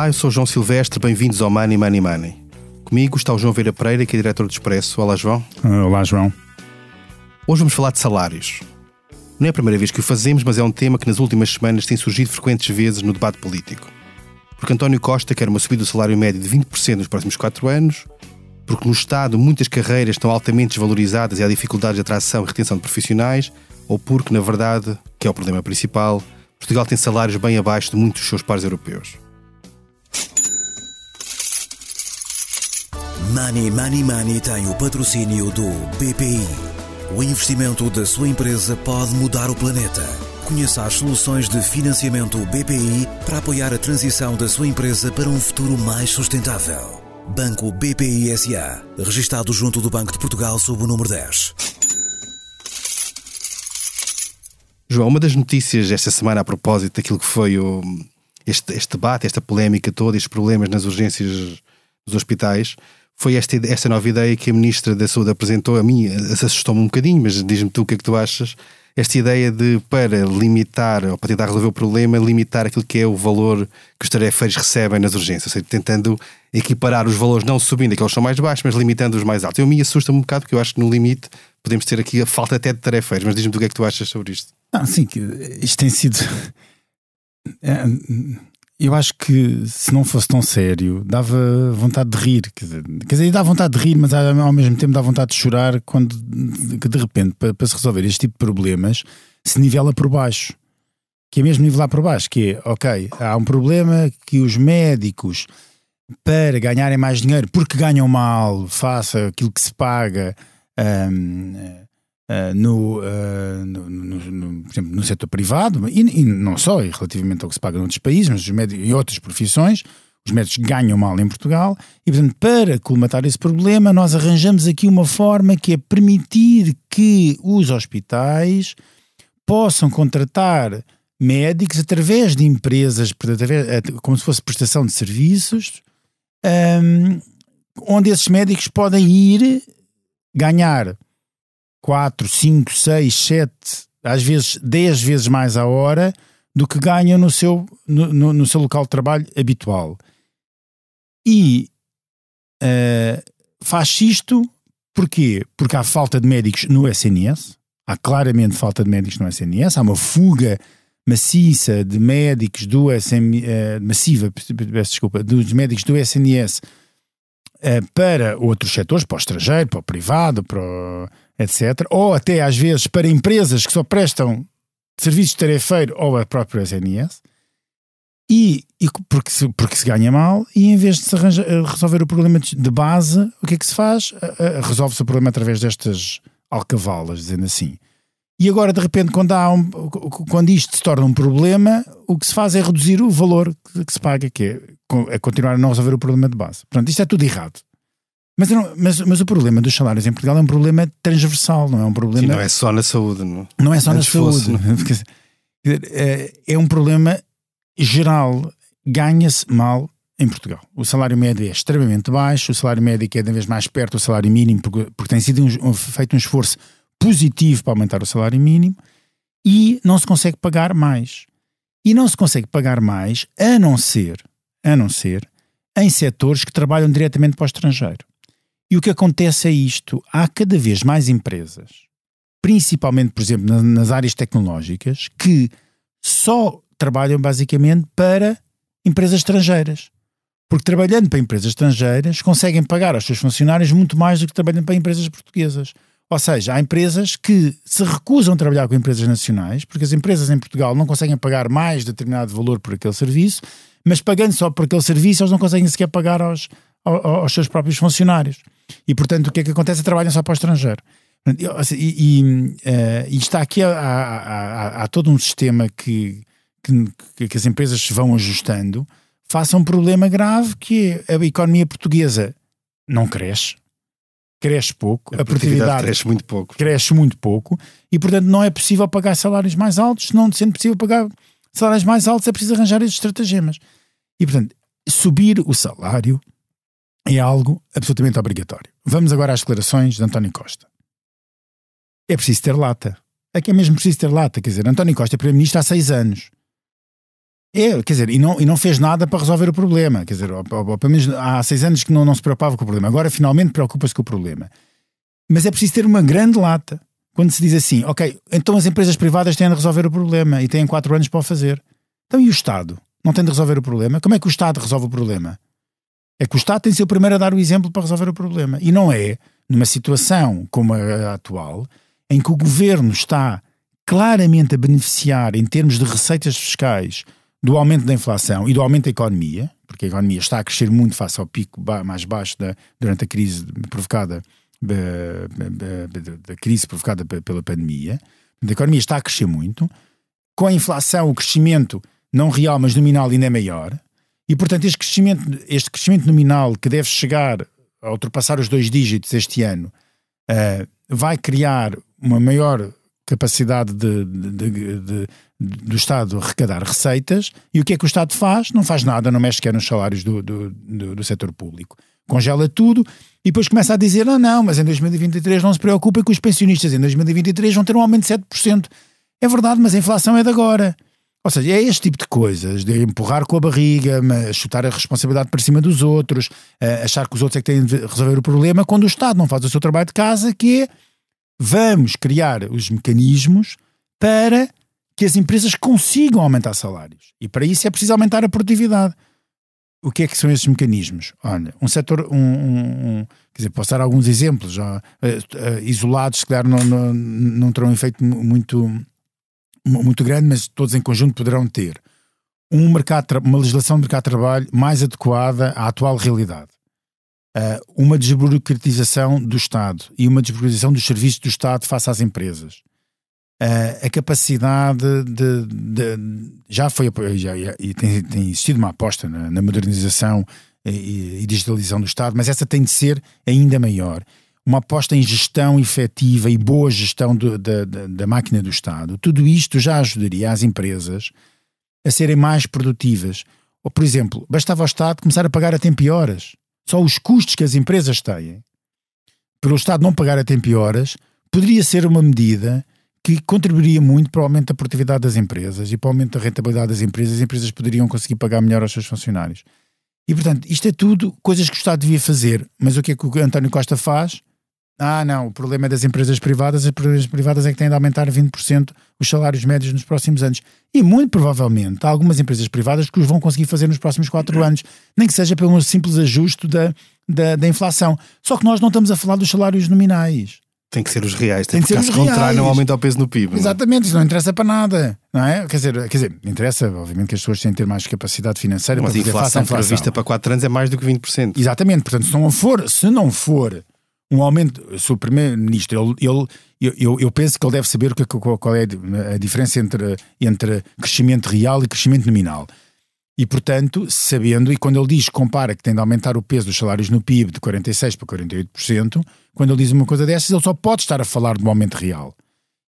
Olá, eu sou João Silvestre, bem-vindos ao Money Money Money. Comigo está o João Veira Pereira, que é diretor do Expresso. Olá, João. Olá, João. Hoje vamos falar de salários. Não é a primeira vez que o fazemos, mas é um tema que nas últimas semanas tem surgido frequentes vezes no debate político. Porque António Costa quer uma subida do salário médio de 20% nos próximos 4 anos, porque no Estado muitas carreiras estão altamente desvalorizadas e há dificuldades de atração e retenção de profissionais, ou porque, na verdade, que é o problema principal, Portugal tem salários bem abaixo de muitos dos seus pares europeus. Money Money Money tem o patrocínio do BPI. O investimento da sua empresa pode mudar o planeta. Conheça as soluções de financiamento BPI para apoiar a transição da sua empresa para um futuro mais sustentável. Banco BPI SA, registado junto do Banco de Portugal sob o número 10. João, uma das notícias esta semana a propósito daquilo que foi o, este, este debate, esta polémica toda, estes problemas nas urgências dos hospitais, foi esta, esta nova ideia que a Ministra da Saúde apresentou. A mim assustou-me um bocadinho, mas diz-me tu o que é que tu achas. Esta ideia de, para limitar, ou para tentar resolver o problema, limitar aquilo que é o valor que os tarefeiros recebem nas urgências, ou seja, tentando equiparar os valores, não subindo aqueles que são mais baixos, mas limitando os mais altos. Eu me assusta-me um bocado, porque eu acho que no limite podemos ter aqui a falta até de tarefeiros, mas diz-me tu o que é que tu achas sobre isto. Não, sim, isto tem sido. Eu acho que se não fosse tão sério, dava vontade de rir. Quer dizer, quer dizer dá vontade de rir, mas ao mesmo tempo dá vontade de chorar quando que de repente, para, para se resolver este tipo de problemas, se nivela por baixo. Que é mesmo nivelar por baixo, que é, ok, há um problema que os médicos, para ganharem mais dinheiro, porque ganham mal, faça aquilo que se paga. Um, Uh, no, uh, no, no, por exemplo, no setor privado, e, e, não só, e relativamente ao que se paga noutros países, mas os médicos, e outras profissões, os médicos ganham mal em Portugal, e portanto, para colmatar esse problema, nós arranjamos aqui uma forma que é permitir que os hospitais possam contratar médicos através de empresas, através, eh, como se fosse prestação de serviços, um, onde esses médicos podem ir ganhar 4, 5, 6, 7, às vezes 10 vezes mais a hora do que ganham no seu, no, no, no seu local de trabalho habitual. E uh, faz isto porquê? Porque há falta de médicos no SNS, há claramente falta de médicos no SNS, há uma fuga maciça de médicos do SM, uh, eh, massiva, peço desculpa, dos médicos do SNS uh, eh, para outros setores, para o estrangeiro, para o privado, para o etc. Ou até às vezes para empresas que só prestam serviços de tarefeiro ou a própria SNS. E, e porque, se, porque se ganha mal, e em vez de se arranja, eh, resolver o problema de base, o que é que se faz? Resolve-se o problema através destas alcavalas, dizendo assim. E agora, de repente, quando, há um, quando isto se torna um problema, o que se faz é reduzir o valor que, que se paga, que é, é continuar a não resolver o problema de base. Portanto, isto é tudo errado. Mas, não, mas, mas o problema dos salários em Portugal é um problema transversal, não é um problema. Sim, não é só na saúde, não, não é só Antes na saúde. Fosse, é, é um problema geral. Ganha-se mal em Portugal. O salário médio é extremamente baixo, o salário médio é cada vez mais perto do salário mínimo, porque, porque tem sido um, feito um esforço positivo para aumentar o salário mínimo e não se consegue pagar mais. E não se consegue pagar mais a não ser, a não ser, em setores que trabalham diretamente para o estrangeiro. E o que acontece é isto: há cada vez mais empresas, principalmente, por exemplo, nas áreas tecnológicas, que só trabalham basicamente para empresas estrangeiras. Porque trabalhando para empresas estrangeiras conseguem pagar aos seus funcionários muito mais do que trabalhando para empresas portuguesas. Ou seja, há empresas que se recusam a trabalhar com empresas nacionais, porque as empresas em Portugal não conseguem pagar mais determinado valor por aquele serviço, mas pagando só por aquele serviço, eles não conseguem sequer pagar aos, aos seus próprios funcionários. E, portanto, o que é que acontece? Trabalham só para o estrangeiro. Assim, e, e, uh, e está aqui, há, há, há, todo um sistema que, que, que, as empresas vão ajustando, faça um problema grave que é a economia portuguesa não cresce, cresce pouco, a, a produtividade cresce muito pouco. Cresce muito pouco e, portanto, não é possível pagar salários mais altos, não sendo possível pagar salários mais altos, é preciso arranjar esses estratagemas. E, portanto, subir o salário é algo absolutamente obrigatório. Vamos agora às declarações de António Costa. É preciso ter lata. É que é mesmo preciso ter lata. Quer dizer, António Costa é Primeiro-Ministro há seis anos. É, quer dizer, e não, e não fez nada para resolver o problema. Quer dizer, ou, ou, pelo menos há seis anos que não, não se preocupava com o problema. Agora finalmente preocupa-se com o problema. Mas é preciso ter uma grande lata quando se diz assim, ok, então as empresas privadas têm de resolver o problema e têm quatro anos para o fazer. Então e o Estado? Não tem de resolver o problema? Como é que o Estado resolve o problema? É que o Estado tem de ser o primeiro a dar o exemplo para resolver o problema. E não é numa situação como a atual, em que o governo está claramente a beneficiar em termos de receitas fiscais do aumento da inflação e do aumento da economia, porque a economia está a crescer muito face ao pico mais baixo da, durante a crise provocada da crise provocada pela pandemia. A economia está a crescer muito. Com a inflação, o crescimento não real, mas nominal ainda é maior. E, portanto, este crescimento, este crescimento nominal que deve chegar a ultrapassar os dois dígitos este ano uh, vai criar uma maior capacidade de, de, de, do Estado arrecadar receitas. E o que é que o Estado faz? Não faz nada, não mexe sequer nos salários do, do, do, do setor público. Congela tudo e depois começa a dizer: não, não, mas em 2023 não se preocupa que os pensionistas em 2023 vão ter um aumento de 7%. É verdade, mas a inflação é de agora. Ou seja, é este tipo de coisas, de empurrar com a barriga, chutar a responsabilidade para cima dos outros, achar que os outros é que têm de resolver o problema, quando o Estado não faz o seu trabalho de casa, que é vamos criar os mecanismos para que as empresas consigam aumentar salários. E para isso é preciso aumentar a produtividade. O que é que são esses mecanismos? Olha, um setor, um, um, um quer dizer, posso dar alguns exemplos, já, uh, uh, isolados, se calhar não, não, não terão um efeito muito muito grande, mas todos em conjunto poderão ter um mercado, uma legislação de mercado de trabalho mais adequada à atual realidade. Uh, uma desburocratização do Estado e uma desburocratização dos serviços do Estado face às empresas. Uh, a capacidade de, de, já foi já, e tem, tem existido uma aposta na, na modernização e, e, digitalização do Estado, mas essa tem de ser ainda maior uma aposta em gestão efetiva e boa gestão do, da, da, da, máquina do Estado, tudo isto já ajudaria as empresas a serem mais produtivas. Ou, por exemplo, bastava o Estado começar a pagar a tempo e horas. Só os custos que as empresas têm, pelo Estado não pagar a tempo e horas, poderia ser uma medida que contribuiria muito para o aumento da produtividade das empresas e para o aumento da rentabilidade das empresas. As empresas poderiam conseguir pagar melhor aos seus funcionários. E, portanto, isto é tudo coisas que o Estado devia fazer. Mas o que é que o António Costa faz? Ah, não, o problema é das empresas privadas, as empresas privadas é que têm de aumentar 20% os salários médios nos próximos anos. E muito provavelmente há algumas empresas privadas que os vão conseguir fazer nos próximos 4 anos, nem que seja pelo simples ajuste da, da, da, inflação. Só que nós não estamos a falar dos salários nominais. Tem que ser os reais, tem, tem que ser os contrário, não aumenta o peso no PIB. Exatamente, isso não interessa para nada, não é? Quer dizer, quer dizer, interessa, obviamente, que as pessoas têm de ter mais capacidade financeira Mas para fazer face à inflação. prevista para 4 anos é mais do que 20%. Exatamente, portanto, se não for, se não for um aumento. Se o primeiro-ministro, ele, ele, eu, eu penso que ele deve saber qual é a diferença entre, entre crescimento real e crescimento nominal. E, portanto, sabendo, e quando ele diz, compara que tem de aumentar o peso dos salários no PIB de 46% para 48%, quando ele diz uma coisa dessas, ele só pode estar a falar de um aumento real.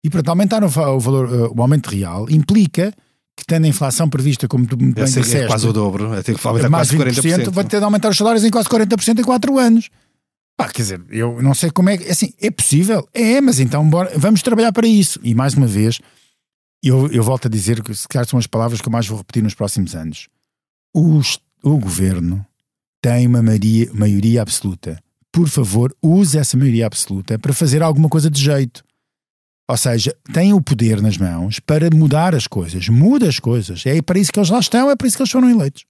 E, portanto, aumentar o, valor, uh, o aumento real implica que, tendo a inflação prevista, como tu bem disseste... É quase o dobro, é ter que aumentar mais quase 40%. 20%, vai ter de aumentar os salários em quase 40% em 4 anos. Pá, quer dizer, eu não sei como é que. Assim, é possível? É, mas então bora, vamos trabalhar para isso. E mais uma vez, eu, eu volto a dizer que se calhar são as palavras que eu mais vou repetir nos próximos anos. Os, o governo tem uma maioria, maioria absoluta. Por favor, use essa maioria absoluta para fazer alguma coisa de jeito. Ou seja, tem o poder nas mãos para mudar as coisas. Muda as coisas. É para isso que eles lá estão, é para isso que eles foram eleitos.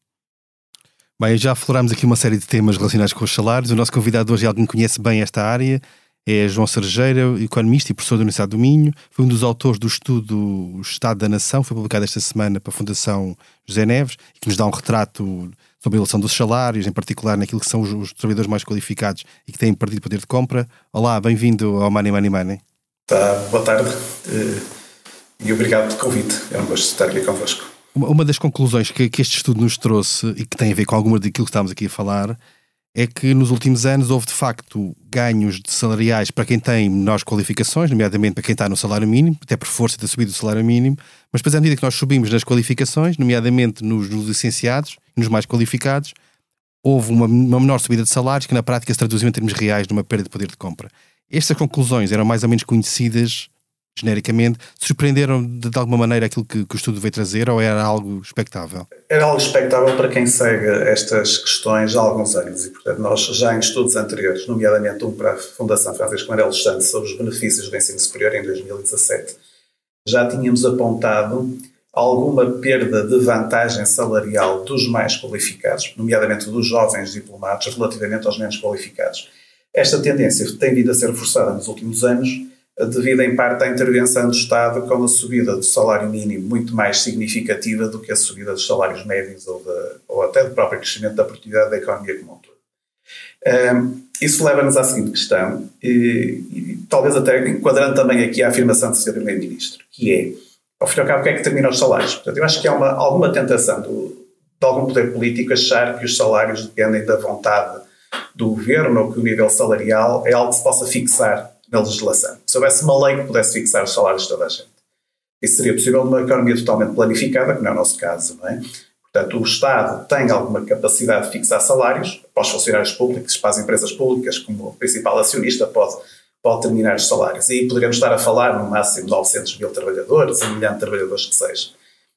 Bem, já aflorámos aqui uma série de temas relacionados com os salários. O nosso convidado hoje é alguém que conhece bem esta área. É João Sergeira, economista e professor da Universidade do Minho. Foi um dos autores do estudo O Estado da Nação, foi publicado esta semana para a Fundação José Neves, que nos dá um retrato sobre a relação dos salários, em particular naquilo que são os, os trabalhadores mais qualificados e que têm perdido poder de compra. Olá, bem-vindo ao Money Money Money. Tá, boa tarde eh, e obrigado pelo convite. É um gosto estar aqui convosco. Uma das conclusões que, que, este estudo nos trouxe e que tem a ver com alguma daquilo que estamos aqui a falar é que nos últimos anos houve de facto ganhos de salariais para quem tem menores qualificações, nomeadamente para quem está no salário mínimo, até por força da subida do salário mínimo, mas depois à medida que nós subimos nas qualificações, nomeadamente nos, nos licenciados e nos mais qualificados, houve uma, uma, menor subida de salários que na prática se traduziu em termos reais numa perda de poder de compra. Estas conclusões eram mais ou menos conhecidas genericamente, surpreenderam de, de alguma maneira aquilo que, que, o estudo veio trazer ou era algo expectável? Era algo expectável para quem segue estas questões há alguns anos e, portanto, nós já em estudos anteriores, nomeadamente um para a Fundação Francisco Manuel dos sobre os benefícios do ensino superior em 2017, já tínhamos apontado alguma perda de vantagem salarial dos mais qualificados, nomeadamente dos jovens diplomados, relativamente aos menos qualificados. Esta tendência tem vindo a ser reforçada nos últimos anos, devido em parte à intervenção do Estado com a subida do salário mínimo muito mais significativa do que a subida dos salários médios ou, de, ou até do próprio crescimento da produtividade da economia como um todo. Um, isso leva-nos à seguinte questão, e, e, talvez até enquadrando também aqui a afirmação do Sr. Primeiro-Ministro, que é, ao fim e ao cabo, o que é que determina os salários? Portanto, eu acho que há uma, alguma tentação do, de algum poder político achar que os salários dependem da vontade do governo ou que o nível salarial é algo que se possa fixar na legislação. Se houvesse uma lei que pudesse fixar os salários de toda a gente. Isso seria possível numa economia totalmente planificada, que não é o nosso caso, não é? Portanto, o Estado tem alguma capacidade de fixar salários para os funcionários públicos, para as empresas públicas, como principal acionista pode, pode determinar os salários. E aí poderíamos estar a falar no máximo de 900 mil trabalhadores, um milhão de trabalhadores que seja.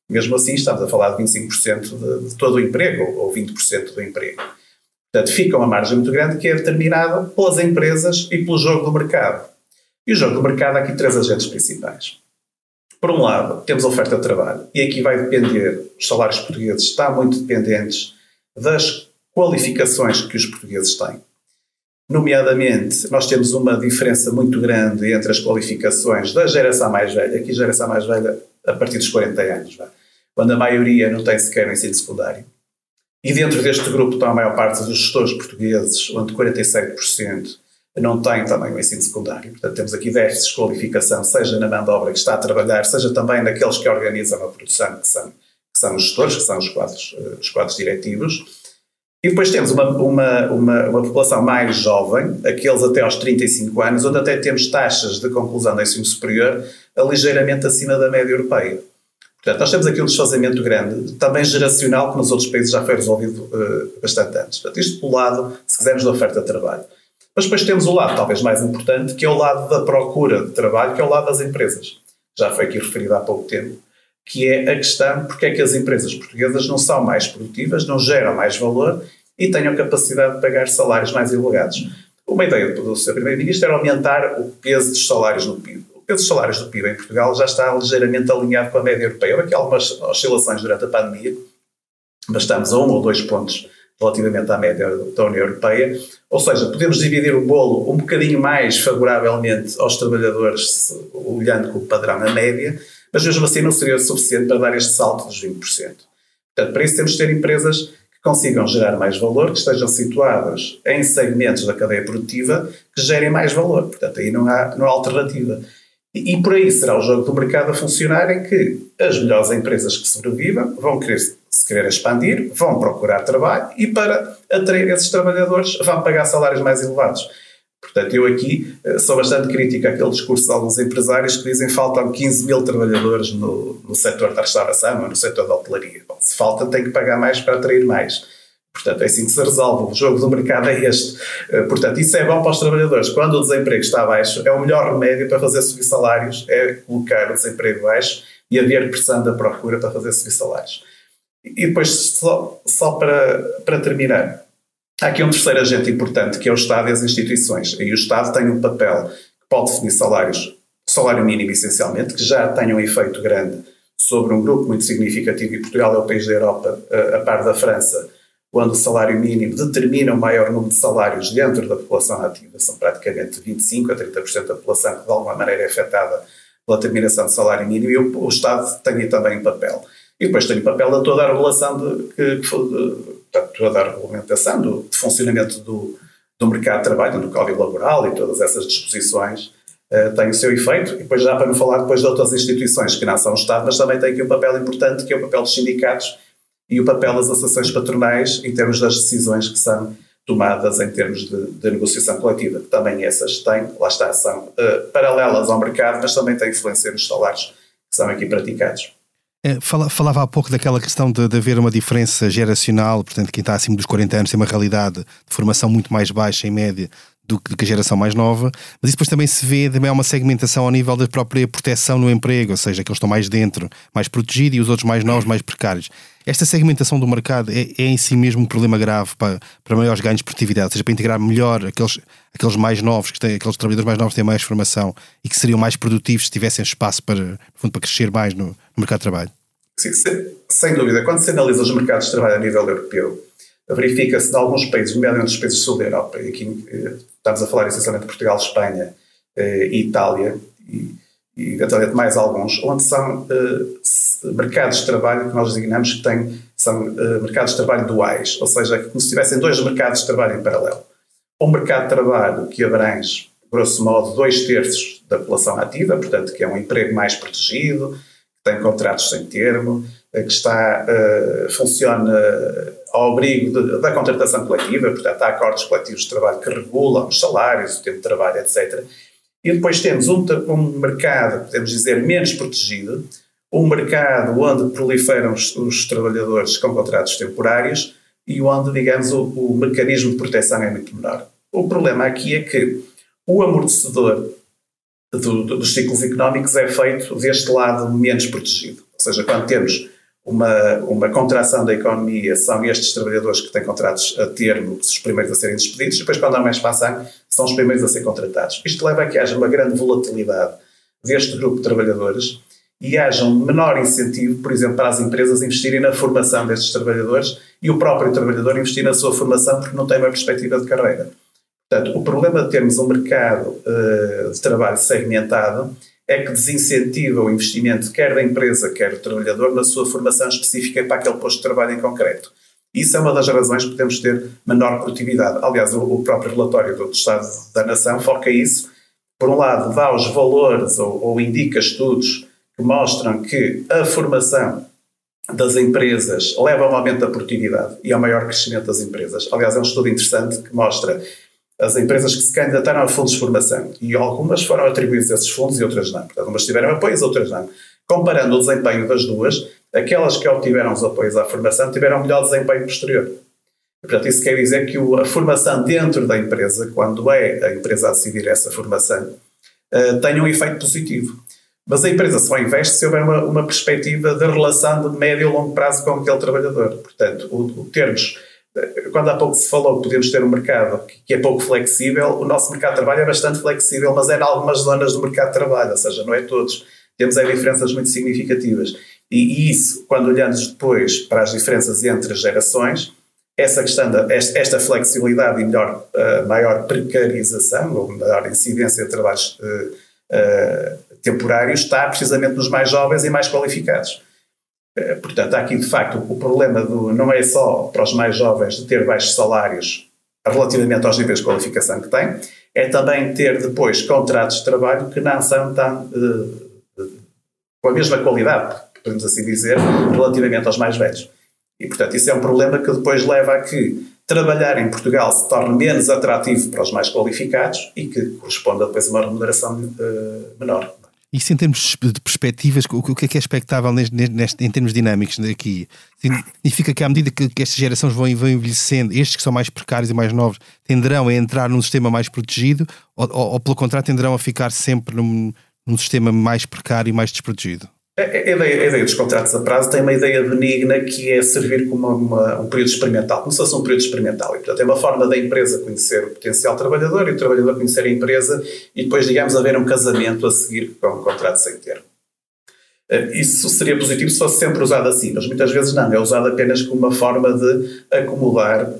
Mesmo assim, estamos a falar de 25% de, de todo o emprego, ou 20% do emprego. Portanto, fica uma margem muito grande que é determinada pelas empresas e pelo jogo do mercado. E o jogo do mercado há aqui três agentes principais. Por um lado, temos a oferta de trabalho, e aqui vai depender, os salários portugueses estão muito dependentes das qualificações que os portugueses têm. Nomeadamente, nós temos uma diferença muito grande entre as qualificações da geração mais velha, aqui a geração mais velha a partir dos 40 anos, quando a maioria não tem sequer ensino secundário, e dentro deste grupo estão a maior parte dos gestores portugueses, onde 47% não têm também o ensino secundário. Portanto, temos aqui déficits de qualificação, seja na mão de obra que está a trabalhar, seja também naqueles que organizam a produção, que são, que são os gestores, que são os quadros, eh, os quadros diretivos. E depois temos uma, uma, uma, uma, população mais jovem, aqueles até aos 35 anos, onde até temos taxas de conclusão do ensino superior ligeiramente acima da média europeia. Portanto, nós temos aqui um desfazamento grande, também geracional, que nos outros países já foi resolvido uh, bastante antes. Portanto, isto pelo lado, se quisermos, da oferta de trabalho. Mas depois temos o lado, talvez mais importante, que é o lado da procura de trabalho, que é o lado das empresas. Já foi aqui referido há pouco tempo, que é a questão porque é que as empresas portuguesas não são mais produtivas, não geram mais valor e a capacidade de pagar salários mais elevados. Uma ideia do Sr. Primeiro-Ministro era aumentar o peso dos salários no PIB peso salários do PIB em Portugal já está ligeiramente alinhado com a média europeia. Houve aqui algumas oscilações durante a pandemia, mas estamos a um ou dois pontos relativamente à média da União Europeia. Ou seja, podemos dividir o bolo um bocadinho mais favoravelmente aos trabalhadores, olhando com o padrão na média, mas mesmo assim não seria suficiente para dar este salto dos 20%. Portanto, para isso temos de ter empresas que consigam gerar mais valor, que estejam situadas em segmentos da cadeia produtiva que gerem mais valor. Portanto, aí não há, não há alternativa. E, por aí será o jogo do mercado a funcionar em que as melhores empresas que sobrevivam vão querer se querer expandir, vão procurar trabalho e para atrair esses trabalhadores vão pagar salários mais elevados. Portanto, eu aqui eh, sou bastante crítico àquele discurso de alguns empresários que dizem que faltam 15 mil trabalhadores no, no setor da restauração ou no setor da hotelaria. Bom, se falta, tem que pagar mais para atrair mais. Portanto, é assim que se resolve. O jogo do mercado é este. Eh, portanto, isso é bom para os trabalhadores. Quando o desemprego está baixo, é o melhor remédio para fazer subir salários, é colocar o desemprego baixo e haver pressão da procura para fazer subir salários. E depois, só, só para, para terminar, há aqui um terceiro agente importante, que é o Estado e as instituições. E o Estado tem um papel que pode definir salários, salário mínimo essencialmente, que já tem um efeito grande sobre um grupo muito significativo, e Portugal é o país da Europa, a, a par da França, quando o salário mínimo determina o maior número de salários dentro da população ativa, são praticamente 25% a 30% da população que de alguma maneira é afetada pela determinação do salário mínimo, e o, o Estado tem também um papel. E depois tem o papel de toda a regulação, de, de, toda a regulamentação do, de funcionamento do, do mercado de trabalho, do Código Laboral e todas essas disposições uh, têm o seu efeito. E depois já para não falar depois de outras instituições que não são o Estado, mas também tem aqui um papel importante que é o papel dos sindicatos e o papel das associações patronais em termos das decisões que são tomadas em termos de, de negociação coletiva, que também essas têm, lá está, são uh, paralelas ao mercado, mas também têm influência nos salários que são aqui praticados. É, falava há pouco daquela questão de, de, haver uma diferença geracional, portanto, quem está acima dos 40 anos tem uma realidade de formação muito mais baixa, em média, do, que a geração mais nova, mas isso depois também se vê também há uma segmentação ao nível da própria proteção no emprego, ou seja, que eles estão mais dentro, mais protegidos e os outros mais novos, mais precários. Esta segmentação do mercado é, é em si mesmo um problema grave para, para maiores ganhos de produtividade, ou seja, para integrar melhor aqueles, aqueles mais novos, que têm, aqueles trabalhadores mais novos que têm mais formação e que seriam mais produtivos se tivessem espaço para, fundo, para crescer mais no, no mercado de trabalho. Sim, sem dúvida. Quando se analisa os mercados de trabalho a nível europeu, verifica-se em alguns países, nomeadamente os países do sul da Europa, e aqui eh, estamos a falar essencialmente de Portugal, Espanha eh, e Itália, e, e eventualmente mais alguns, onde são eh, mercados de trabalho que nós designamos que têm, são mercados de trabalho duais, ou seja, como se tivessem dois mercados de trabalho em paralelo. Um mercado de trabalho que abrange, grosso modo, dois terços da população ativa, portanto, que é um emprego mais protegido, que tem contratos sem termo, que está, funciona ao abrigo da contratação coletiva, portanto, há acordos coletivos de trabalho que regulam os salários, o tempo de trabalho, etc. E depois temos um, um mercado, podemos dizer, menos protegido, um mercado onde proliferam os, os trabalhadores com contratos temporários e onde, digamos, o, o, mecanismo de proteção é muito menor. O problema aqui é que o amortecedor do, do, dos ciclos económicos é feito deste lado menos protegido. Ou seja, quando temos uma, uma contração da economia são estes trabalhadores que têm contratos a termo, que são os primeiros a serem despedidos, e depois, quando há mais expansão, são os primeiros a ser contratados. Isto leva a que haja uma grande volatilidade deste grupo de trabalhadores e haja um menor incentivo, por exemplo, para as empresas investirem na formação destes trabalhadores e o próprio trabalhador investir na sua formação porque não tem uma perspectiva de carreira. Portanto, o problema de termos um mercado uh, de trabalho segmentado é que desincentiva o investimento quer da empresa, quer do trabalhador na sua formação específica para aquele posto de trabalho em concreto. Isso é uma das razões que podemos ter menor produtividade. Aliás, o próprio relatório do Estado da Nação foca isso. Por um lado, dá os valores ou, ou indica estudos que mostram que a formação das empresas leva a um aumento da produtividade e ao maior crescimento das empresas. Aliás, é um estudo interessante que mostra as empresas que se candidataram a fundos de formação e algumas foram atribuídas esses fundos e outras não. Portanto, umas tiveram apoios, outras não. Comparando o desempenho das duas, aquelas que obtiveram os apoios à formação tiveram melhor desempenho posterior. Portanto, isso quer dizer que a formação dentro da empresa, quando é a empresa a decidir essa formação, uh, tem um efeito positivo. Mas a empresa só investe se houver uma, uma perspectiva de relação de médio e longo prazo com aquele trabalhador. Portanto, o, o termos quando há pouco se falou que podemos ter um mercado que é pouco flexível, o nosso mercado de trabalho é bastante flexível, mas é em algumas zonas do mercado de trabalho, ou seja, não é todos. Temos aí diferenças muito significativas. E, isso, quando olhamos depois para as diferenças entre gerações, essa questão esta, flexibilidade e melhor, uh, maior precarização, ou maior incidência de trabalhos uh, uh, temporários, está precisamente nos mais jovens e mais qualificados. Eh, portanto, há aqui de facto o problema do, não é só para os mais jovens de ter baixos salários relativamente aos níveis de qualificação que têm, é também ter depois contratos de trabalho que não são tão uh, com a mesma qualidade, podemos assim dizer, relativamente aos mais velhos. E, portanto, isso é um problema que depois leva a que trabalhar em Portugal se torne menos atrativo para os mais qualificados e que corresponda depois a uma remuneração uh, menor. Isso em termos de perspectivas, o que é que é expectável neste, neste, em termos dinâmicos aqui? Significa que à medida que, que estas gerações vão, vão envelhecendo, estes que são mais precários e mais novos tenderão a entrar num sistema mais protegido ou, ou, ou pelo contrário, tenderão a ficar sempre num, num sistema mais precário e mais desprotegido? A, ideia, a ideia dos contratos a prazo tem uma ideia benigna que é servir como uma, um período experimental, como se fosse um período experimental. E, portanto, é uma forma da empresa conhecer o potencial trabalhador e o trabalhador conhecer a empresa e depois, digamos, haver um casamento a seguir com um contrato sem termo. Eh, isso seria positivo se fosse sempre usado assim, mas muitas vezes não, é usado apenas como uma forma de acomodar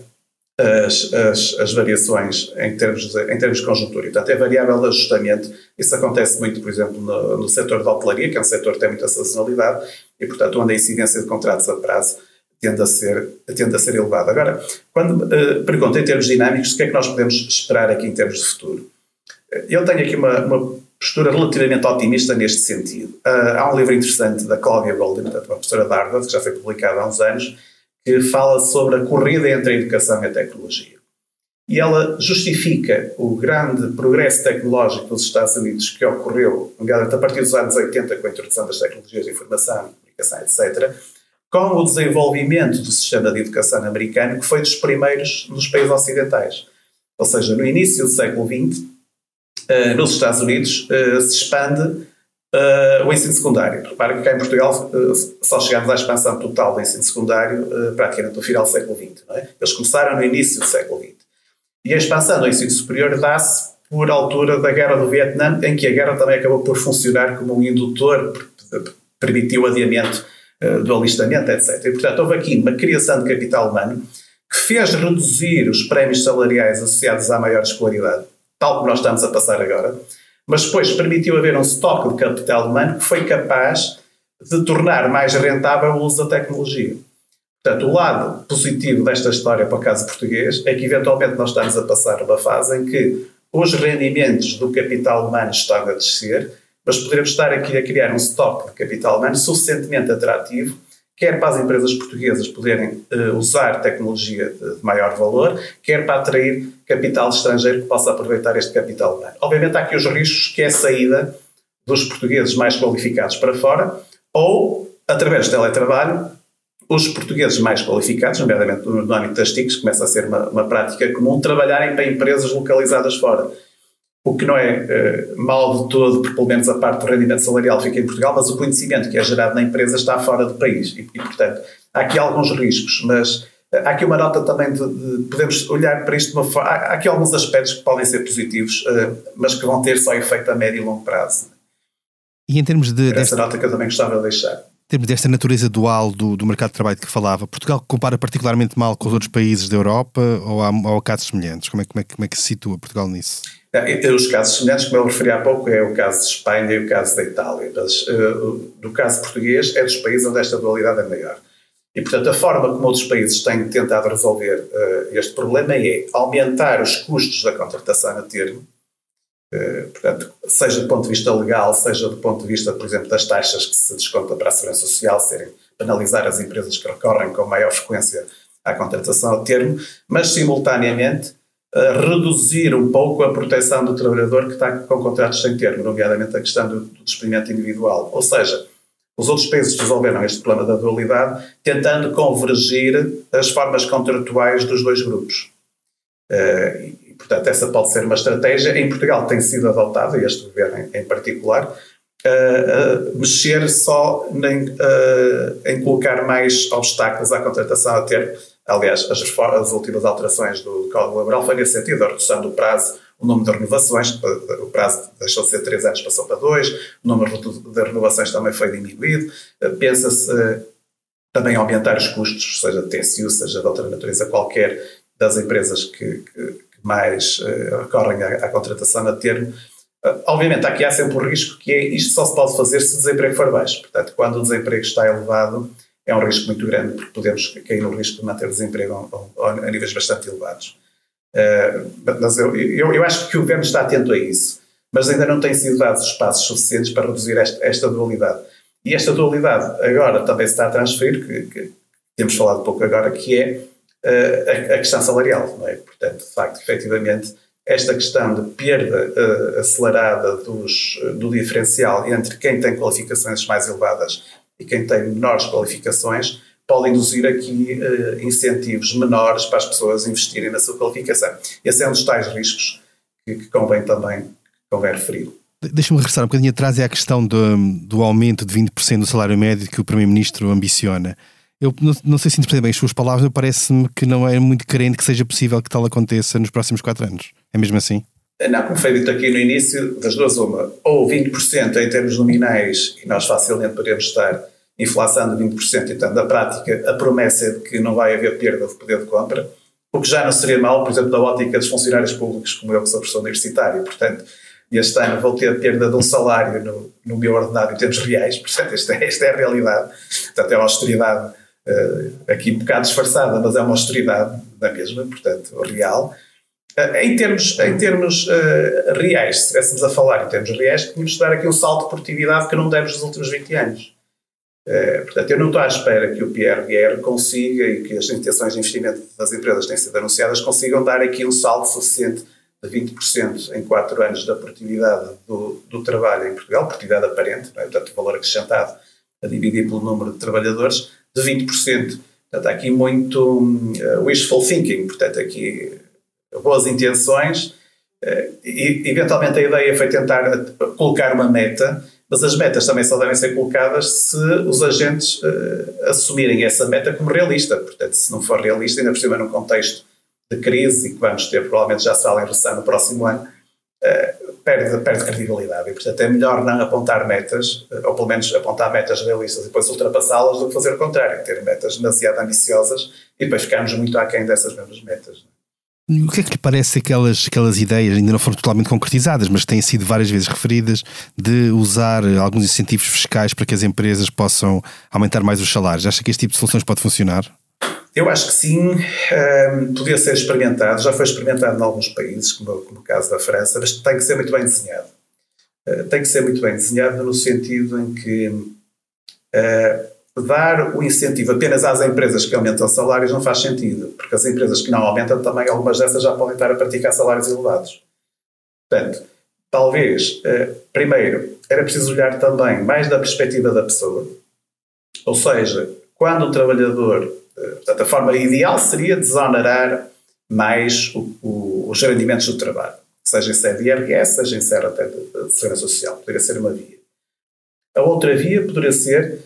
as, as, as, variações em termos, de, em termos de conjuntura. portanto, é variável de ajustamento. Isso acontece muito, por exemplo, no, no setor da hotelaria, que é um setor que tem muita sazonalidade, e, portanto, onde a incidência de contratos a prazo tende a ser, tende a ser elevada. Agora, quando uh, em termos dinâmicos, o que é que nós podemos esperar aqui em termos de futuro? Eu tenho aqui uma, uma postura relativamente otimista neste sentido. Uh, há um livro interessante da Claudia Golden, uma professora de Harvard, que já foi publicado há uns anos, que fala sobre a corrida entre a educação e a tecnologia. E ela justifica o grande progresso tecnológico dos Estados Unidos que ocorreu, a partir dos anos 80, com a introdução das tecnologias de informação, comunicação, etc., com o desenvolvimento do sistema de educação americano, que foi dos primeiros nos países ocidentais. Ou seja, no início do século XX, uh, nos Estados Unidos, uh, se expande uh, o ensino secundário. Repara que cá em Portugal só chegamos à expansão total do ensino secundário praticamente no final do século XX. É? Eles começaram no início do século XX. E a expansão do ensino superior dá-se por altura da Guerra do Vietnã, em que a guerra também acabou por funcionar como um indutor, permitiu o adiamento do alistamento, etc. E, portanto, houve aqui uma criação de capital humano que fez reduzir os prémios salariais associados à maior escolaridade, tal como nós estamos a passar agora, mas depois permitiu haver um estoque de capital humano que foi capaz de tornar mais rentável o uso da tecnologia. Portanto, o lado positivo desta história para o caso português é que eventualmente nós estamos a passar uma fase em que os rendimentos do capital humano estão a descer, mas poderemos estar aqui a criar um estoque de capital humano suficientemente atrativo quer para as empresas portuguesas poderem uh, usar tecnologia de, de, maior valor, quer para atrair capital estrangeiro que possa aproveitar este capital humano. Obviamente há aqui os riscos que é a saída dos portugueses mais qualificados para fora ou, através do teletrabalho, os portugueses mais qualificados, nomeadamente no, âmbito das TICs, começa a ser uma, uma prática comum, trabalharem para empresas localizadas fora o que não é uh, mal de todo, porque pelo menos a parte do rendimento salarial fica em Portugal, mas o conhecimento que é gerado na empresa está fora do país. E, e portanto, há aqui alguns riscos, mas uh, há aqui uma nota também de, de, podemos olhar para isto de uma forma. Há, há aqui alguns aspectos que podem ser positivos, uh, mas que vão ter só efeito a médio e longo prazo. E em termos de. Essa desta... nota que eu também gostava de deixar. Em termos desta natureza dual do, do mercado de trabalho que falava, Portugal compara particularmente mal com os outros países da Europa ou há, ou há casos semelhantes? Como é, como, é, como é que se situa Portugal nisso? Os casos semelhantes, como eu referi há pouco, é o caso de Espanha e o caso da Itália. Mas, uh, no caso português, é dos países onde esta dualidade é maior. E, portanto, a forma como outros países têm tentado resolver uh, este problema é aumentar os custos da contratação a termo, uh, portanto, seja do ponto de vista legal, seja do ponto de vista, por exemplo, das taxas que se descontam para a Segurança Social, serem penalizar as empresas que recorrem com maior frequência à contratação a termo, mas, simultaneamente, reduzir um pouco a proteção do trabalhador que está com contratos sem termo, nomeadamente a questão do, do despedimento individual. Ou seja, os outros países resolveram este problema da dualidade tentando convergir as formas contratuais dos dois grupos. Uh, e, portanto, essa pode ser uma estratégia. Em Portugal tem sido adotada, e este governo em, particular, uh, uh, mexer só em, em colocar mais obstáculos à contratação a termo Aliás, as, as últimas alterações do Código Laboral foi nesse sentido, a redução do prazo, o número de renovações, o prazo deixou de ser 3 anos, passou para 2, o número de renovações também foi diminuído. Eh, pensa-se eh, também aumentar os custos, seja de TSU, seja de outra natureza qualquer, das empresas que, que, mais recorrem à, à, contratação a termo. Obviamente, aqui há sempre o risco que é isto só se pode fazer se o desemprego for baixo. Portanto, quando o desemprego está elevado, é um risco muito grande, porque podemos cair no risco de manter desemprego a, a, a níveis bastante elevados. Uh, mas eu, eu, eu, acho que o governo está atento a isso, mas ainda não tem sido dados espaços suficientes para reduzir esta, esta dualidade. E esta dualidade agora também se está a transferir, que, que temos falado pouco agora, que é uh, a, a, questão salarial, não é? Portanto, de facto, efetivamente, esta questão de perda uh, acelerada dos, do diferencial entre quem tem qualificações mais elevadas e quem tem menores qualificações pode induzir aqui uh, incentivos menores para as pessoas investirem na sua qualificação. Esse é um dos tais riscos que, que convém também convém referir. Deixa-me regressar um bocadinho atrás é a questão do, do aumento de 20% do salário médio que o Primeiro-Ministro ambiciona. Eu não, não, sei se interpretei bem as suas palavras, parece-me que não é muito crente que seja possível que tal aconteça nos próximos quatro anos. É mesmo assim? Não, como foi dito aqui no início, das duas uma, ou 20% em termos nominais, e nós facilmente podemos estar inflação de 20%, então, na prática, a promessa é de que não vai haver perda de poder de compra, o que já não seria mal, por exemplo, da ótica dos funcionários públicos, como eu, que sou professor universitário. Portanto, este ano vou ter perda de um salário no, no meu ordenado em termos reais, portanto, esta, é, esta é a realidade. Portanto, é uma austeridade uh, aqui um bocado disfarçada, mas é uma austeridade da mesma, portanto, real. Uh, em termos, em termos uh, reais, se estivéssemos a falar em termos reais, tínhamos de dar aqui um salto de produtividade que não demos nos últimos 20 anos. Eh, portanto, eu não estou à espera que o PRR consiga e que as intenções de investimento das empresas que têm sido anunciadas consigam dar aqui um salto suficiente de 20% em 4 anos da produtividade do, do trabalho em Portugal, produtividade aparente, é? portanto, o valor acrescentado a dividir pelo número de trabalhadores, de 20%. Portanto, há aqui muito uh, wishful thinking, portanto, aqui boas intenções, e eventualmente a ideia foi tentar colocar uma meta, mas as metas também só devem ser colocadas se os agentes assumirem essa meta como realista. Portanto, se não for realista, ainda por cima num contexto de crise e que vamos ter, provavelmente já se em recessão no próximo ano, perde, perde credibilidade. E, portanto, é melhor não apontar metas, ou pelo menos apontar metas realistas e depois ultrapassá-las, do que fazer o contrário, ter metas demasiado ambiciosas e depois ficarmos muito aquém dessas mesmas metas. O que é que lhe parece aquelas, aquelas ideias, ainda não foram totalmente concretizadas, mas têm sido várias vezes referidas, de usar alguns incentivos fiscais para que as empresas possam aumentar mais os salários? Acha que este tipo de soluções pode funcionar? Eu acho que sim, um, podia ser experimentado, já foi experimentado em alguns países, como, como o caso da França, mas tem que ser muito bem desenhado. Uh, tem que ser muito bem desenhado no sentido em que uh, dar o incentivo apenas às empresas que aumentam salários não faz sentido, porque as empresas que não aumentam também, algumas dessas já podem estar a praticar salários elevados. Portanto, talvez, uh, primeiro, era preciso olhar também mais da perspectiva da pessoa, ou seja, quando o trabalhador Portanto, a forma ideal seria desonerar mais o, o, os rendimentos do trabalho, seja em sede de IRS, seja em sede até de, de Segurança Social. Poderia ser uma via. A outra via poderia ser,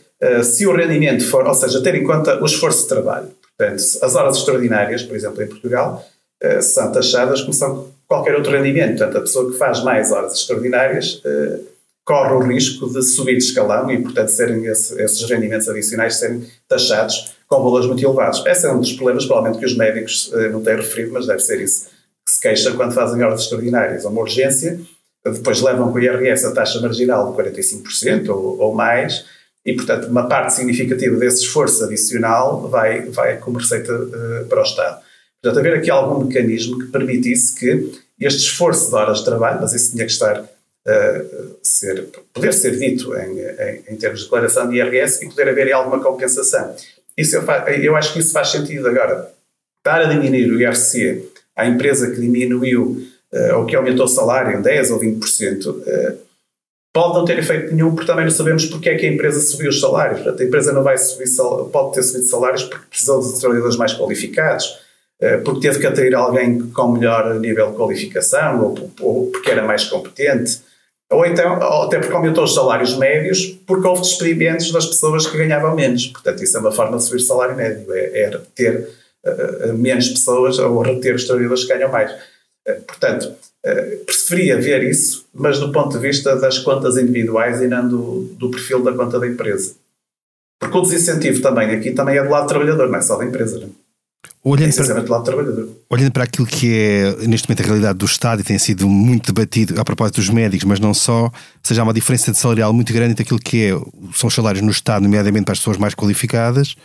se o rendimento for, ou seja, ter em conta o esforço de trabalho. Portanto, as horas extraordinárias, por exemplo, em Portugal, uh, são taxadas como são qualquer outro rendimento. Portanto, a pessoa que faz mais horas extraordinárias uh, corre o risco de subir de escalão e, portanto, serem esse, esses rendimentos adicionais serem taxados com valores muito elevados. Esse é um dos problemas, provavelmente, que os médicos eh, não têm referido, mas deve ser isso que se queixam quando fazem horas extraordinárias. Uma urgência, depois levam com o IRS a taxa marginal de 45% ou, ou mais, e, portanto, uma parte significativa desse esforço adicional vai, vai como receita uh, para o Estado. Portanto, haver aqui algum mecanismo que permitisse que este esforço de horas de trabalho, mas isso tinha que estar, uh, ser, poder ser dito em, em, em termos de declaração de IRS e poder haver alguma compensação. Isso eu, eu acho que isso faz sentido. Agora, estar a diminuir o IRC à empresa que diminuiu uh, ou que aumentou o salário em 10% ou 20%, uh, pode não ter efeito nenhum, porque também não sabemos porque é que a empresa subiu os salários. A empresa não vai subir, pode ter subido salários porque precisou de trabalhadores mais qualificados, uh, porque teve que atrair alguém com melhor nível de qualificação ou, porque era mais competente. Ou então, até porque aumentou os salários médios, porque houve despedimentos das pessoas que ganhavam menos. Portanto, isso é uma forma de subir salário médio, é, é ter uh, menos pessoas ou reter os trabalhadores que ganham mais. Uh, portanto, uh, preferia ver isso, mas do ponto de vista das contas individuais e não do, do perfil da conta da empresa. Porque o desincentivo também aqui também é do lado do trabalhador, não é só da empresa. Não? É? Olhando para, olhando para aquilo que é neste momento a realidade do Estado e tem sido muito debatido a propósito dos médicos, mas não só, ou seja, há uma diferença de salarial muito grande entre aquilo que é, são os salários no Estado, nomeadamente para as pessoas mais qualificadas,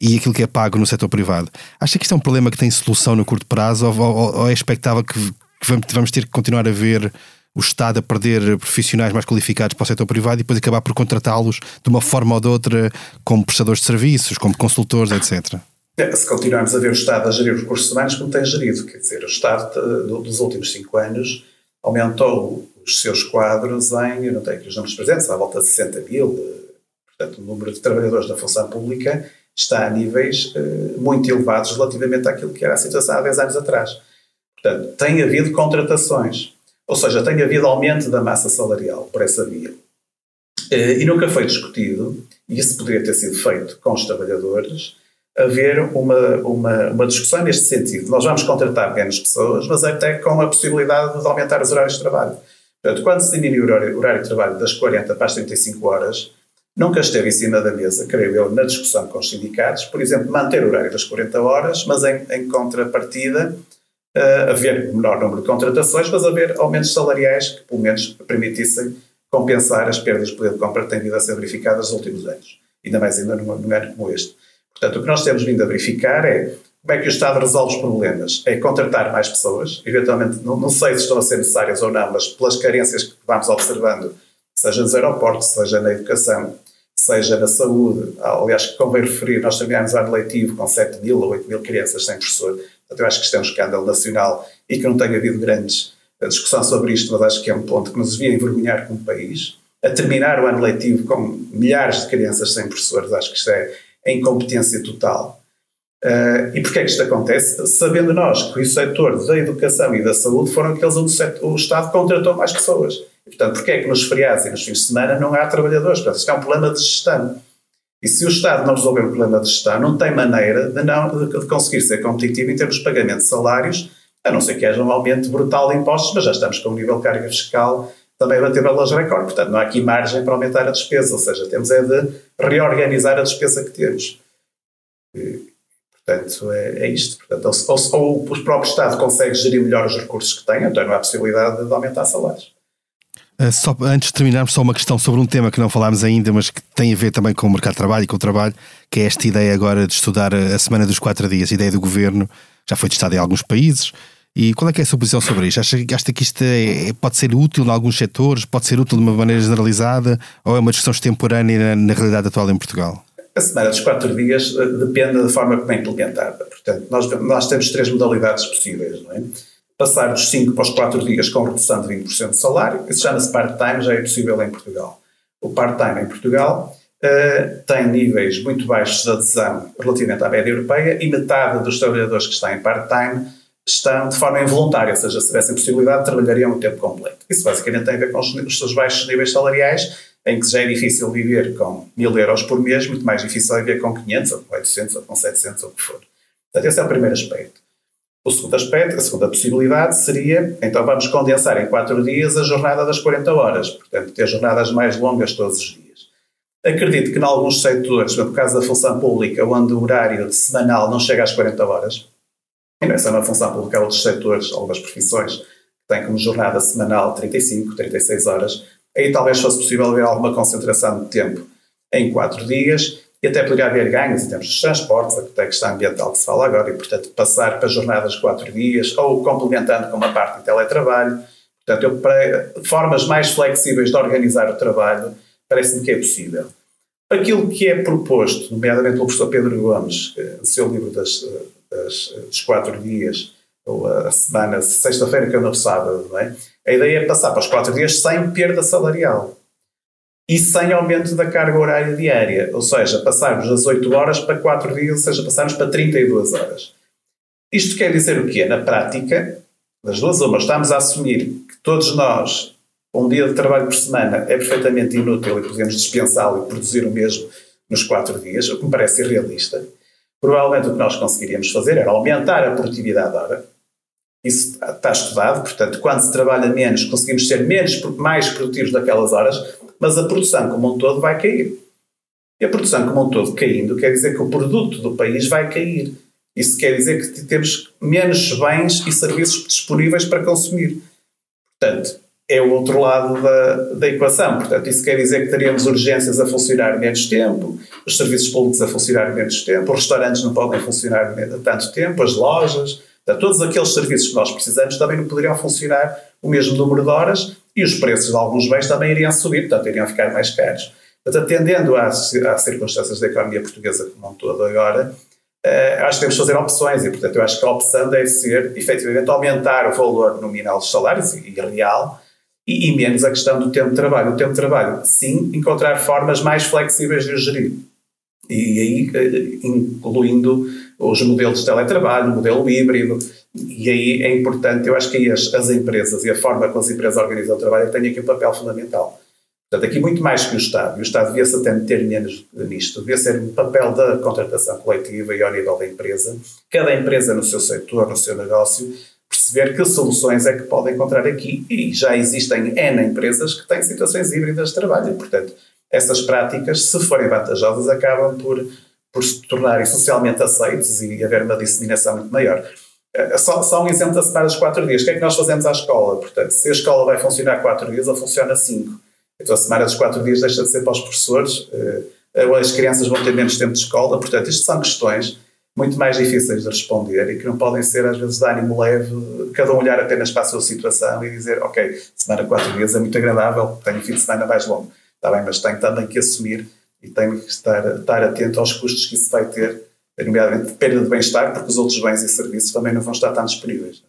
e aquilo que é pago no setor privado. Acha que isto é um problema que tem solução no curto prazo ou, ou, ou é expectável que, que vamos ter que continuar a ver o Estado a perder profissionais mais qualificados para o setor privado e depois acabar por contratá-los de uma forma ou de outra como prestadores de serviços, como consultores, etc. É, se continuarmos a ver o Estado a gerir os recursos humanos como tem gerido, quer dizer, o Estado dos últimos cinco anos aumentou os seus quadros em, eu não tenho aqui os números presentes, à volta de 60 mil, eh, portanto o número de trabalhadores da função pública está a níveis uh, muito elevados relativamente àquilo que era a situação há 10 anos atrás. Portanto, tem havido contratações, ou seja, tem havido aumento da massa salarial por essa via. Uh, e nunca foi discutido, e isso poderia ter sido feito com os trabalhadores, haver uma, uma, uma discussão neste sentido. Nós vamos contratar menos pessoas, mas até com a possibilidade de aumentar os horários de trabalho. Portanto, quando se diminui o horário, o horário de trabalho das 40 para as 35 horas, nunca esteve em cima da mesa, creio eu, na discussão com os sindicatos, por exemplo, manter o horário das 40 horas, mas em, em contrapartida uh, haver menor número de contratações, mas haver aumentos salariais que, pelo menos, permitissem compensar as perdas de poder de compra que têm vindo a ser verificadas nos últimos anos. Ainda mais ainda num, num ano como este. Portanto, o que nós temos vindo a verificar é como é que o Estado resolve os problemas. É contratar mais pessoas, eventualmente, não, não sei se estão a ser necessárias ou não, mas pelas carências que vamos observando, seja nos aeroportos, seja na educação, seja na saúde. Aliás, convém referir, nós terminamos ano letivo com 7 mil ou 8 mil crianças sem professor. Portanto, eu acho que isto é um escândalo nacional e que não tem havido grandes eh, discussão sobre isto, mas acho que é um ponto que nos devia envergonhar como país. A terminar o ano letivo com milhares de crianças sem professores, acho que isto é, em competência total. Uh, e porquê é que isto acontece? Sabendo nós que o setor da educação e da saúde foram aqueles onde o Estado contratou mais pessoas. Portanto, porquê é que nos feriados e nos fins de semana não há trabalhadores? Portanto, isto é um problema de gestão. E se o Estado não resolver o problema de gestão, não tem maneira de, não, de conseguir ser competitivo em termos de pagamento de salários, a não ser que haja um aumento brutal de impostos, mas já estamos com um nível de carga fiscal também bater valores recorde. Portanto, não há aqui margem para aumentar a despesa, ou seja, temos é de reorganizar a despesa que temos. E, portanto, é, é isto. Portanto, ou, ou, ou, o próprio Estado consegue gerir melhor os recursos que tem, então não há possibilidade de aumentar salários. Uh, só, antes de terminarmos, só uma questão sobre um tema que não falámos ainda, mas que tem a ver também com o mercado de trabalho e com o trabalho, que é esta ideia agora de estudar a, a semana dos quatro dias, a ideia do governo, já foi testada em alguns países. E qual é, é a sua posição sobre isto? Acha, acha que isto é, pode ser útil em alguns setores, pode ser útil de uma maneira generalizada, ou é uma discussão extemporânea na, na realidade atual em Portugal? A semana dos quatro dias eh, depende da forma como é implementada. Portanto, nós, nós temos três modalidades possíveis, não é? Passar dos 5 para os 4 dias com redução de 20% de salário, isso chama-se part-time, já é possível em Portugal. O part-time em Portugal uh, tem níveis muito baixos de adesão relativamente à média europeia e metade dos trabalhadores que estão em part-time estão de forma involuntária, ou seja, se tivessem possibilidade, trabalhariam o tempo completo. Isso basicamente tem a ver com os, os seus baixos níveis salariais, em que já é difícil viver com mil euros por mês, muito mais difícil é viver com 500, ou com 800, ou com 700, ou o que for. Portanto, esse é o primeiro aspecto. O segundo aspecto, a segunda possibilidade seria, então vamos condensar em quatro dias a jornada das 40 horas, portanto, ter jornadas mais longas todos os dias. Acredito que em alguns setores, no caso da função pública, onde o horário semanal não chega às 40 horas, e não é só na função pública, há outros setores, algumas profissões, que têm como jornada semanal 35, 36 horas, aí talvez fosse possível haver alguma concentração de tempo em quatro dias e até poderia haver ganhos em termos de transportes, a questão ambiental que se fala agora, e portanto passar para jornadas de quatro dias ou complementando com uma parte de teletrabalho. Portanto, eu, para formas mais flexíveis de organizar o trabalho, parece-me que é possível. Aquilo que é proposto, nomeadamente pelo professor Pedro Gomes, no seu livro das, das, dos quatro dias, ou a semana, sexta-feira, que é no sábado, não é? A ideia é passar para os quatro dias sem perda salarial e sem aumento da carga horária diária, ou seja, passarmos das 8 horas para 4 dias, ou seja, passarmos para 32 horas. Isto quer dizer o quê? Na prática, das duas uma, estamos a assumir que todos nós, um dia de trabalho por semana é perfeitamente inútil e podemos dispensá-lo e produzir o mesmo nos 4 dias, o que me parece irrealista. Provavelmente o que nós conseguiríamos fazer era aumentar a produtividade da hora, isso está estudado, portanto, quando se trabalha menos, conseguimos ser menos, mais produtivos naquelas horas, mas a produção como um todo vai cair. E a produção como um todo caindo quer dizer que o produto do país vai cair. Isso quer dizer que temos menos bens e serviços disponíveis para consumir. Portanto, é o outro lado da, da equação. Portanto, isso quer dizer que teríamos urgências a funcionar menos tempo, os serviços públicos a funcionar menos tempo, os restaurantes não podem funcionar tanto tempo, as lojas Portanto, todos aqueles serviços que nós precisamos também não poderiam funcionar o mesmo número de horas e os preços de alguns bens também iriam subir, portanto, iriam ficar mais caros. Portanto, atendendo às, às circunstâncias da economia portuguesa como um todo agora, uh, acho que temos de fazer opções e, portanto, eu acho que a opção deve ser, efetivamente, aumentar o valor nominal dos salários e, e real e, e, menos a questão do tempo de trabalho. O tempo de trabalho, sim, encontrar formas mais flexíveis de o gerir. E aí, uh, incluindo os modelos de teletrabalho, o modelo híbrido, e aí é importante, eu acho que aí as, as empresas e a forma como as empresas organizam o trabalho têm aqui um papel fundamental. Portanto, aqui muito mais que o Estado, e o Estado devia-se até meter menos nisto, devia ser um papel da contratação coletiva e ao nível da empresa, cada empresa no seu setor, no seu negócio, perceber que soluções é que pode encontrar aqui, e já existem N empresas que têm situações híbridas de trabalho, portanto, essas práticas, se forem vantajosas, acabam por por se tornarem socialmente aceitos e haver uma disseminação muito maior. Eh, só, só um exemplo da semana dos quatro dias. O que é que nós fazemos à escola? Portanto, se a escola vai funcionar quatro dias, ou funciona cinco. Então a semana dos quatro dias deixa de ser para os professores, eh, as crianças vão ter menos tempo de escola. Portanto, isto são questões muito mais difíceis de responder e que não podem ser, às vezes, de ânimo leve, cada um olhar apenas para a sua situação e dizer, ok, semana quatro dias é muito agradável, tenho fim de semana mais longo. Está bem, mas tenho também que assumir e tem que estar, estar atento aos custos que isso vai ter, nomeadamente perda de bem-estar, porque os outros bens e serviços também não vão estar tão disponíveis.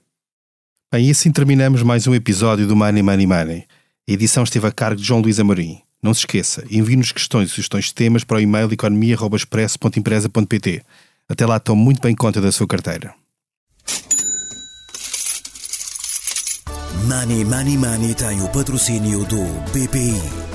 Bem, e assim terminamos mais um episódio do Money Money Money. A edição esteve a cargo de João Luís Amorim. Não se esqueça, envie-nos questões e sugestões de temas para o e-mail economia.expresso.empresa.pt. Até lá, tome muito bem conta da sua carteira. Money Money Money tem o patrocínio do BPI.